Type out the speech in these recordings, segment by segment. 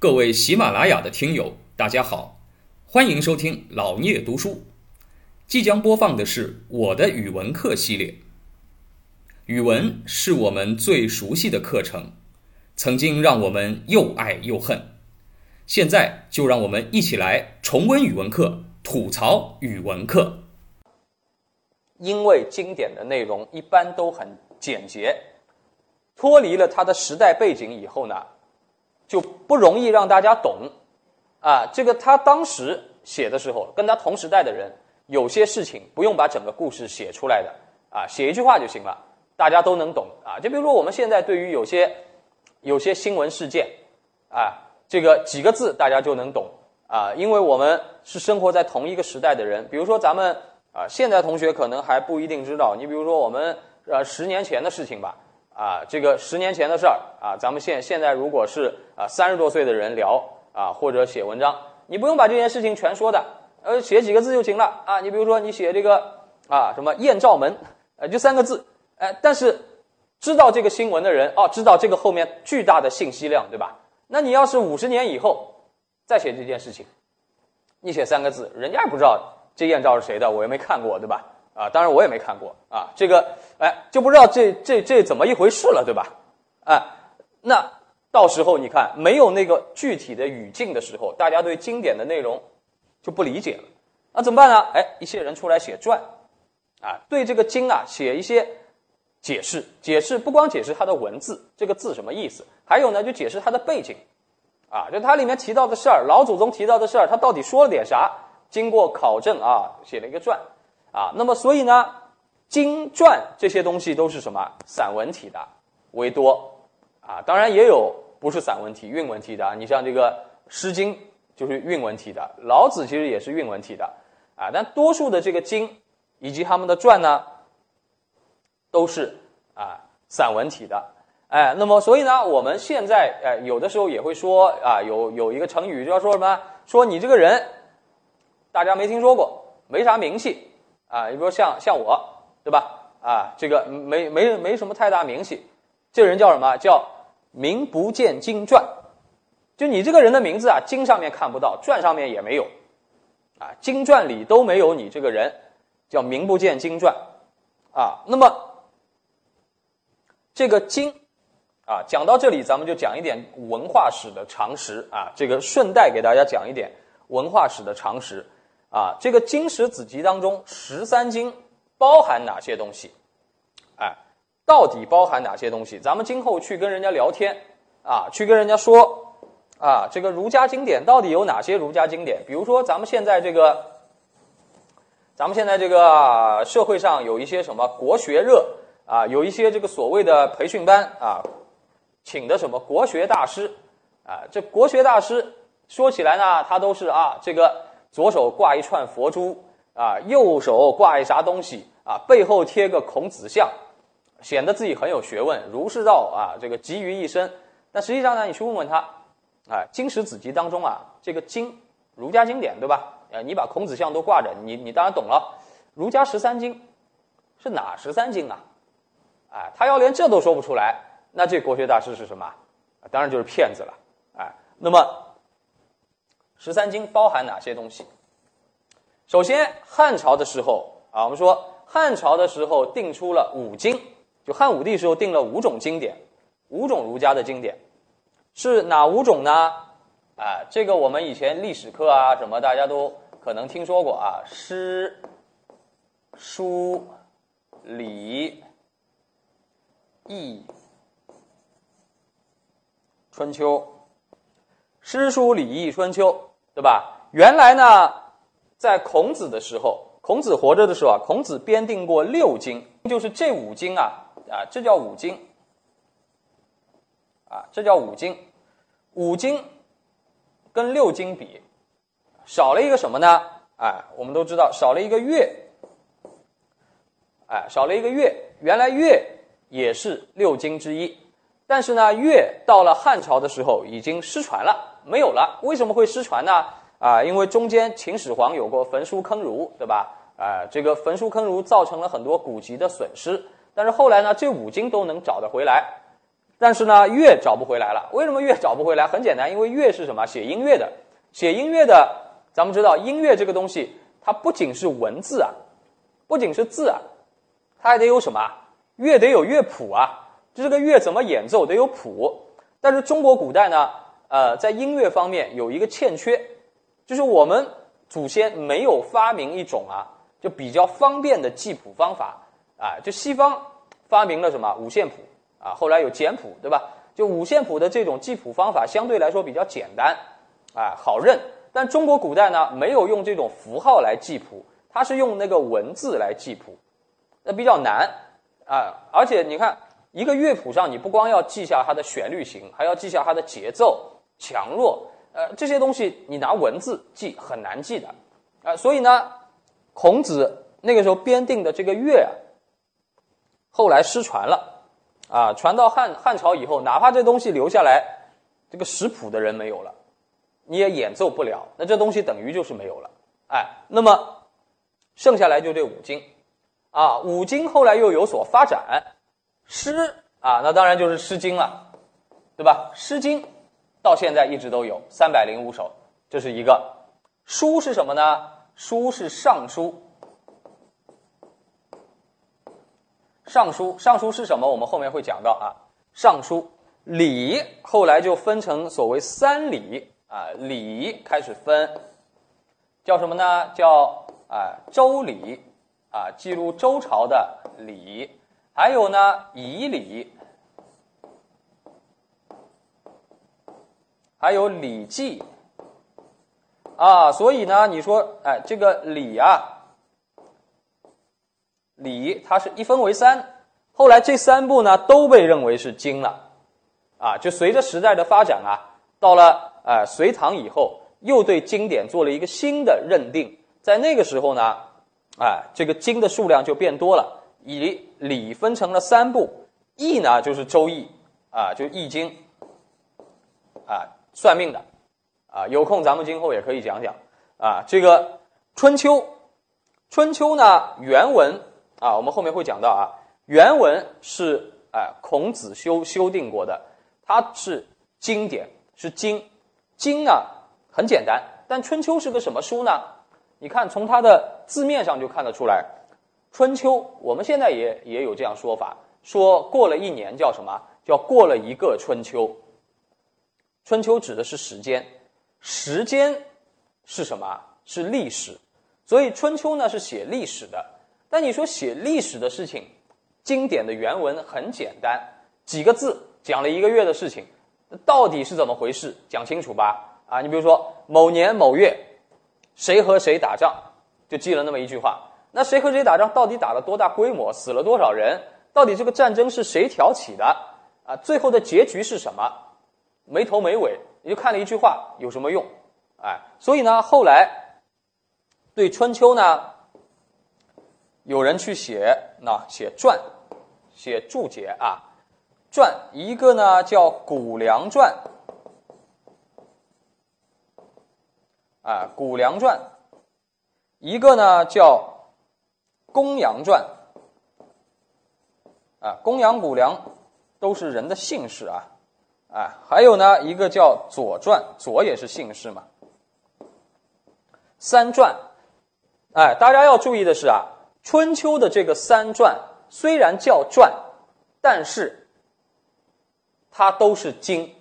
各位喜马拉雅的听友，大家好，欢迎收听老聂读书。即将播放的是我的语文课系列。语文是我们最熟悉的课程，曾经让我们又爱又恨。现在就让我们一起来重温语文课，吐槽语文课。因为经典的内容一般都很简洁，脱离了它的时代背景以后呢，就不容易让大家懂。啊，这个他当时写的时候，跟他同时代的人，有些事情不用把整个故事写出来的，啊，写一句话就行了。大家都能懂啊，就比如说我们现在对于有些有些新闻事件啊，这个几个字大家就能懂啊，因为我们是生活在同一个时代的人。比如说咱们啊，现在同学可能还不一定知道，你比如说我们呃十年前的事情吧，啊，这个十年前的事儿啊，咱们现现在如果是啊三十多岁的人聊啊或者写文章，你不用把这件事情全说的，呃，写几个字就行了啊。你比如说你写这个啊什么艳照门，呃，就三个字。哎，但是知道这个新闻的人哦，知道这个后面巨大的信息量，对吧？那你要是五十年以后再写这件事情，你写三个字，人家也不知道这艳照是谁的，我又没看过，对吧？啊，当然我也没看过啊，这个哎就不知道这这这怎么一回事了，对吧？哎，那到时候你看没有那个具体的语境的时候，大家对经典的内容就不理解了，那怎么办呢？哎，一些人出来写传，啊，对这个经啊写一些。解释解释不光解释它的文字，这个字什么意思？还有呢，就解释它的背景，啊，就它里面提到的事儿，老祖宗提到的事儿，他到底说了点啥？经过考证啊，写了一个传，啊，那么所以呢，经传这些东西都是什么？散文体的为多，啊，当然也有不是散文体、韵文体的，你像这个《诗经》就是韵文体的，老子其实也是韵文体的，啊，但多数的这个经以及他们的传呢。都是啊散文体的，哎，那么所以呢，我们现在哎有的时候也会说啊，有有一个成语就要说什么，说你这个人，大家没听说过，没啥名气啊，你比如像像我，对吧？啊，这个没没没什么太大名气，这人叫什么？叫名不见经传，就你这个人的名字啊，经上面看不到，传上面也没有，啊，经传里都没有你这个人，叫名不见经传，啊，那么。这个经，啊，讲到这里，咱们就讲一点文化史的常识啊。这个顺带给大家讲一点文化史的常识啊。这个经史子集当中，十三经包含哪些东西？哎，到底包含哪些东西？咱们今后去跟人家聊天啊，去跟人家说啊，这个儒家经典到底有哪些儒家经典？比如说，咱们现在这个，咱们现在这个社会上有一些什么国学热。啊，有一些这个所谓的培训班啊，请的什么国学大师啊？这国学大师说起来呢，他都是啊，这个左手挂一串佛珠啊，右手挂一啥东西啊，背后贴个孔子像，显得自己很有学问，儒释道啊，这个集于一身。但实际上呢，你去问问他，啊，经史子集当中啊，这个经儒家经典对吧？呃，你把孔子像都挂着，你你当然懂了。儒家十三经是哪十三经啊？哎，他要连这都说不出来，那这国学大师是什么？当然就是骗子了。哎，那么十三经包含哪些东西？首先，汉朝的时候啊，我们说汉朝的时候定出了五经，就汉武帝时候定了五种经典，五种儒家的经典，是哪五种呢？啊，这个我们以前历史课啊什么大家都可能听说过啊，诗、书、礼。易、春秋、诗书礼义春秋，对吧？原来呢，在孔子的时候，孔子活着的时候啊，孔子编定过六经，就是这五经啊，啊，这叫五经，啊，这叫五经。五经跟六经比，少了一个什么呢？哎，我们都知道，少了一个乐，哎，少了一个乐。原来乐。也是六经之一，但是呢，乐到了汉朝的时候已经失传了，没有了。为什么会失传呢？啊，因为中间秦始皇有过焚书坑儒，对吧？啊，这个焚书坑儒造成了很多古籍的损失。但是后来呢，这五经都能找得回来。但是呢，乐找不回来了。为什么乐找不回来？很简单，因为乐是什么？写音乐的，写音乐的，咱们知道音乐这个东西，它不仅是文字啊，不仅是字啊，它还得有什么？乐得有乐谱啊。这个乐怎么演奏？得有谱。但是中国古代呢，呃，在音乐方面有一个欠缺，就是我们祖先没有发明一种啊，就比较方便的记谱方法啊。就西方发明了什么五线谱啊，后来有简谱，对吧？就五线谱的这种记谱方法相对来说比较简单啊，好认。但中国古代呢，没有用这种符号来记谱，它是用那个文字来记谱，那比较难啊。而且你看。一个乐谱上，你不光要记下它的旋律型，还要记下它的节奏强弱，呃，这些东西你拿文字记很难记的，啊，所以呢，孔子那个时候编定的这个乐啊，后来失传了，啊，传到汉汉朝以后，哪怕这东西留下来，这个识谱的人没有了，你也演奏不了，那这东西等于就是没有了，哎，那么剩下来就这五经，啊，五经后来又有所发展。诗啊，那当然就是《诗经》了，对吧？《诗经》到现在一直都有三百零五首，这是一个。书是什么呢？书是《尚书》。《尚书》《尚书》是什么？我们后面会讲到啊。《尚书》礼后来就分成所谓三礼啊，礼开始分，叫什么呢？叫啊周礼啊，记录周朝的礼。还有呢，仪礼，还有礼记，啊，所以呢，你说，哎，这个礼啊，礼它是一分为三，后来这三部呢都被认为是经了，啊，就随着时代的发展啊，到了呃隋唐以后，又对经典做了一个新的认定，在那个时候呢，哎，这个经的数量就变多了。以礼分成了三部，易呢就是《周易》，啊，就《易经》，啊，算命的，啊，有空咱们今后也可以讲讲，啊，这个《春秋》，《春秋》呢原文啊，我们后面会讲到啊，原文是啊孔子修修订过的，它是经典，是经，经呢很简单，但《春秋》是个什么书呢？你看从它的字面上就看得出来。春秋，我们现在也也有这样说法，说过了一年叫什么？叫过了一个春秋。春秋指的是时间，时间是什么？是历史。所以春秋呢是写历史的。但你说写历史的事情，经典的原文很简单，几个字讲了一个月的事情，到底是怎么回事？讲清楚吧。啊，你比如说某年某月，谁和谁打仗，就记了那么一句话。那谁和谁打仗？到底打了多大规模？死了多少人？到底这个战争是谁挑起的？啊，最后的结局是什么？没头没尾，你就看了一句话，有什么用？哎，所以呢，后来对春秋呢，有人去写那写传，写注解啊，传一个呢叫《谷梁传》，啊，《谷梁传》，一个呢叫。公羊传啊，公羊、谷梁都是人的姓氏啊，啊，还有呢，一个叫左传，左也是姓氏嘛。三传，哎，大家要注意的是啊，春秋的这个三传虽然叫传，但是它都是经，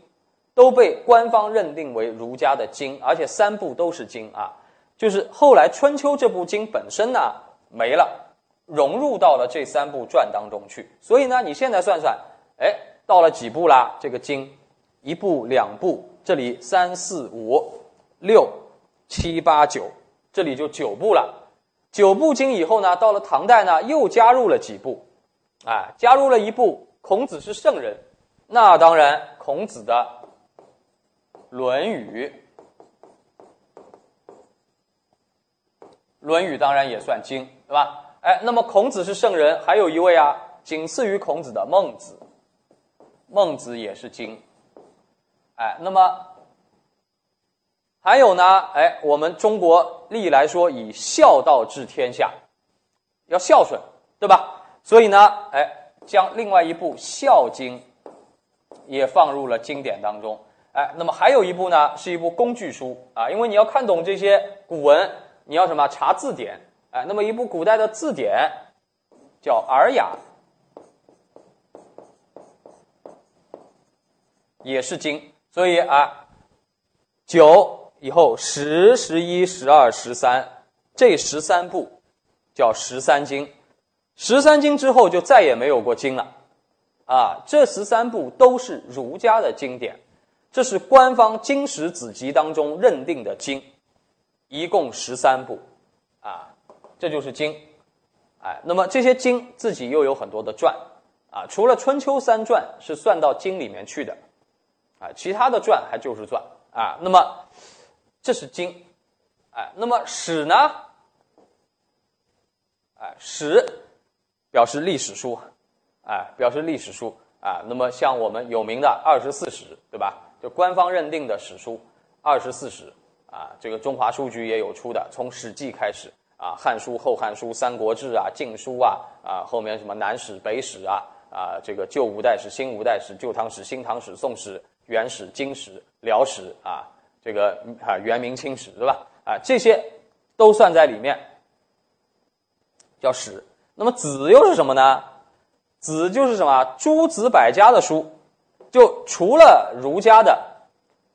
都被官方认定为儒家的经，而且三部都是经啊。就是后来春秋这部经本身呢。没了，融入到了这三部传当中去。所以呢，你现在算算，哎，到了几步啦？这个经，一步、两步，这里三四五六七八九，这里就九步了。九部经以后呢，到了唐代呢，又加入了几部，哎，加入了一部。孔子是圣人，那当然，孔子的《论语》。《论语》当然也算经，对吧？哎，那么孔子是圣人，还有一位啊，仅次于孔子的孟子，孟子也是经。哎，那么还有呢？哎，我们中国历来说以孝道治天下，要孝顺，对吧？所以呢，哎，将另外一部《孝经》也放入了经典当中。哎，那么还有一部呢，是一部工具书啊，因为你要看懂这些古文，你要什么查字典？哎，那么一部古代的字典叫《尔雅》，也是经。所以啊，九以后十、十一、十二、十三，这十三部叫十三经。十三经之后就再也没有过经了。啊，这十三部都是儒家的经典，这是官方经史子集当中认定的经，一共十三部，啊，这就是经，哎，那么这些经自己又有很多的传，啊，除了春秋三传是算到经里面去的，啊，其他的传还就是传，啊，那么这是经，哎，那么史呢？哎，史表示历史书。哎，表示历史书啊，那么像我们有名的二十四史，对吧？就官方认定的史书，二十四史啊，这个中华书局也有出的，从《史记》开始啊，《汉书》《后汉书》《三国志》啊，《晋书》啊啊，后面什么南史、北史啊啊，这个旧五代史、新五代史、旧唐史、新唐史、宋史、元史、金史、辽史啊，这个啊元明清史，对吧？啊，这些都算在里面，叫史。那么子又是什么呢？子就是什么？诸子百家的书，就除了儒家的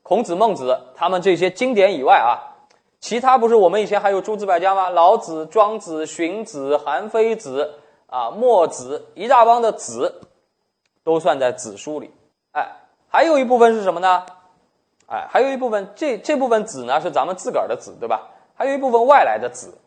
孔子、孟子他们这些经典以外啊，其他不是我们以前还有诸子百家吗？老子、庄子、荀子、韩非子啊、墨子，一大帮的子都算在子书里。还有一部分是什么呢？哎，还有一部分这这部分子呢是咱们自个儿的子，对吧？还有一部分外来的子。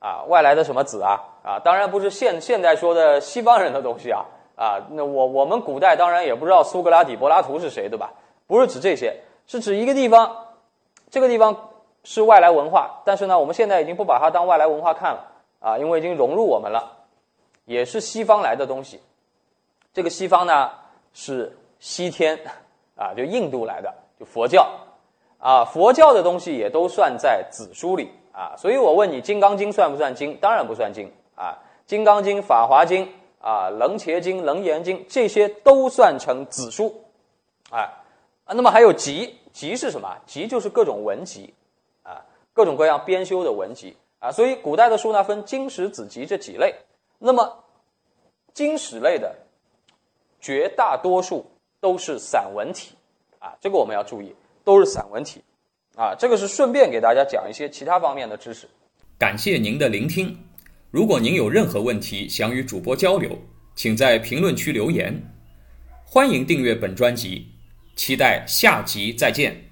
啊，外来的什么子啊？啊，当然不是现现在说的西方人的东西啊！啊，那我我们古代当然也不知道苏格拉底、柏拉图是谁，对吧？不是指这些，是指一个地方，这个地方是外来文化，但是呢，我们现在已经不把它当外来文化看了啊，因为已经融入我们了，也是西方来的东西。这个西方呢是西天啊，就印度来的，就佛教啊，佛教的东西也都算在子书里。啊，所以我问你，《金刚经》算不算经？当然不算经啊，《金刚经》《法华经》啊，《楞伽经》《楞严经》这些都算成子书，哎，啊，那么还有集，集是什么？集就是各种文集，啊，各种各样编修的文集啊。所以古代的书呢，分经史子集这几类。那么经史类的绝大多数都是散文体，啊，这个我们要注意，都是散文体。啊，这个是顺便给大家讲一些其他方面的知识。感谢您的聆听。如果您有任何问题想与主播交流，请在评论区留言。欢迎订阅本专辑，期待下集再见。